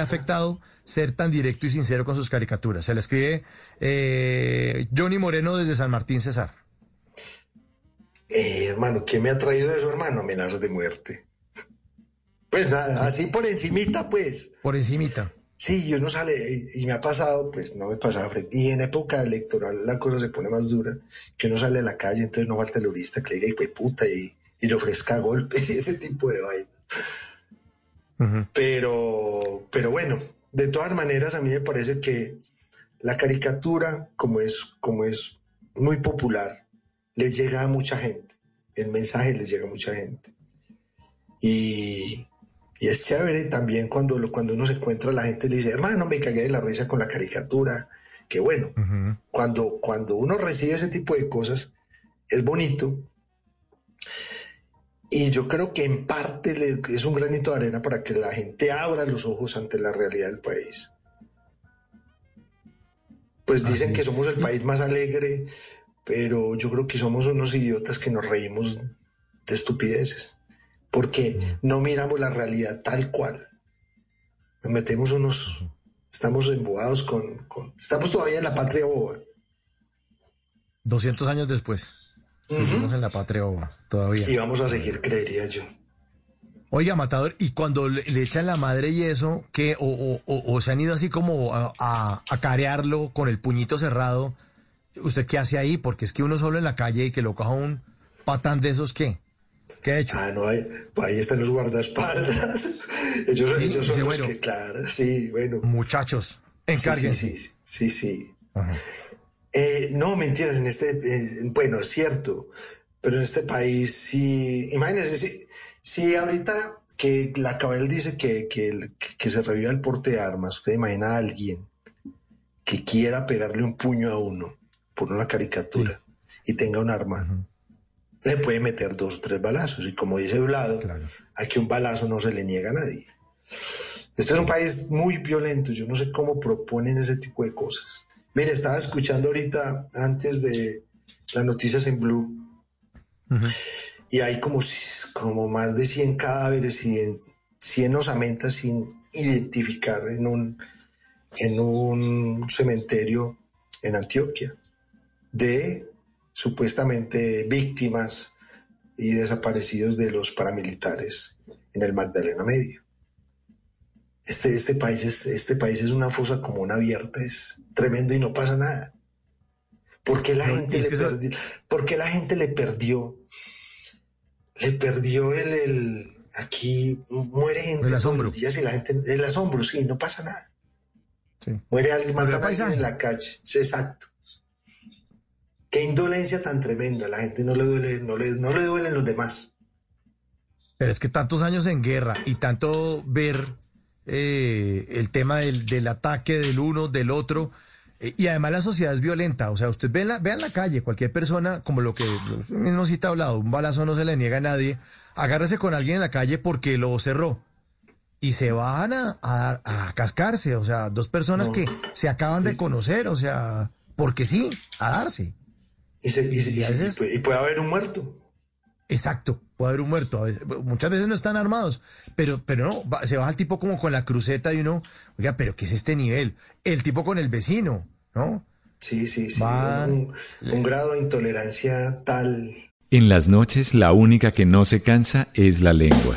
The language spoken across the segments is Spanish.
Ha afectado ser tan directo y sincero con sus caricaturas. Se le escribe eh, Johnny Moreno desde San Martín Cesar. Eh, hermano, ¿qué me ha traído eso, hermano? Amenazas de muerte. Pues nada, así por encimita, pues. Por encimita. Sí, yo no sale, y me ha pasado, pues no me pasaba frente. Y en época electoral la cosa se pone más dura, que uno sale a la calle, entonces no falta el turista que le diga, y puta, y, y le ofrezca golpes y ese tipo de vaina. Pero, pero bueno, de todas maneras a mí me parece que la caricatura, como es, como es muy popular, le llega a mucha gente. El mensaje le llega a mucha gente. Y, y es chévere también cuando, lo- cuando uno se encuentra, la gente le dice, hermano, me cagué de la risa con la caricatura. Que bueno, cuando, cuando uno recibe ese tipo de cosas, es bonito. Y yo creo que en parte es un granito de arena para que la gente abra los ojos ante la realidad del país. Pues dicen que somos el país más alegre, pero yo creo que somos unos idiotas que nos reímos de estupideces, porque no miramos la realidad tal cual. Nos metemos unos, estamos embobados con, con- estamos todavía en la patria boba. 200 años después. Seguimos en la patria boba, todavía. Y vamos a seguir, creería yo. Oiga, Matador, y cuando le, le echan la madre y eso, que o, o- o- o se han ido así como a, a, a carearlo con el puñito cerrado, ¿usted qué hace ahí? Porque es que uno solo en la calle y que lo coja un patán de esos, ¿qué? ¿Qué ha hecho? Ah, no, ahí, pues ahí están los guardaespaldas. ellos Sí, ellos son dice, los bueno. que, claro, sí, bueno. Muchachos, Sí, encárguense. Sí, sí, sí. sí. Ajá. Eh, no, mentiras, en este, eh, bueno, es cierto, pero en este país sí, imagínense, si, si ahorita que la Cabal dice que, que, que se reviva el porte de armas, usted imagina a alguien que quiera pegarle un puño a uno por una caricatura y tenga un arma, le puede meter dos o tres balazos, y como dice Vlado, Claro. aquí un balazo no se le niega a nadie. Este es un país muy violento, yo no sé cómo proponen ese tipo de cosas. Mire, estaba escuchando ahorita antes de las noticias en Blue y hay como, como más de 100 cadáveres y en- 100 osamentas sin identificar en un, en un cementerio en Antioquia de supuestamente víctimas y desaparecidos de los paramilitares en el Magdalena Medio. Este, este, país es, este país es una fosa común abierta, es tremendo y no pasa nada. ¿Por qué la, No, gente, le eso- perdió, por qué la gente le perdió? Le perdió el, el- aquí muere gente El asombro. días y la gente, el asombro, sí, no pasa nada. Sí. Muere alguien, matan a alguien en la calle. Sí, exacto. Qué indolencia tan tremenda. La gente no le duele, no le, no le duelen los demás. Pero es que tantos años en guerra y tanto ver eh, el tema del, del ataque del uno, del otro, eh, y además la sociedad es violenta. O sea, usted ve en la, ve en la calle, cualquier persona, como lo que mismo cita ha hablado, un balazo no se le niega a nadie, agárrese con alguien en la calle porque lo cerró. Y se van a, a, a cascarse, o sea, dos personas No. que se acaban de conocer, o sea, porque sí, a darse. Y, se- y se- y puede haber un muerto. Exacto, puede haber un muerto. a veces- muchas veces no están armados, pero, pero no, va- se baja el tipo como con la cruceta y uno, oiga, pero ¿qué es este nivel? El tipo con el vecino, ¿no? Sí, sí, sí. Va- Un, un grado de intolerancia tal. En las noches la única que no se cansa es la lengua.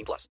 18 plus.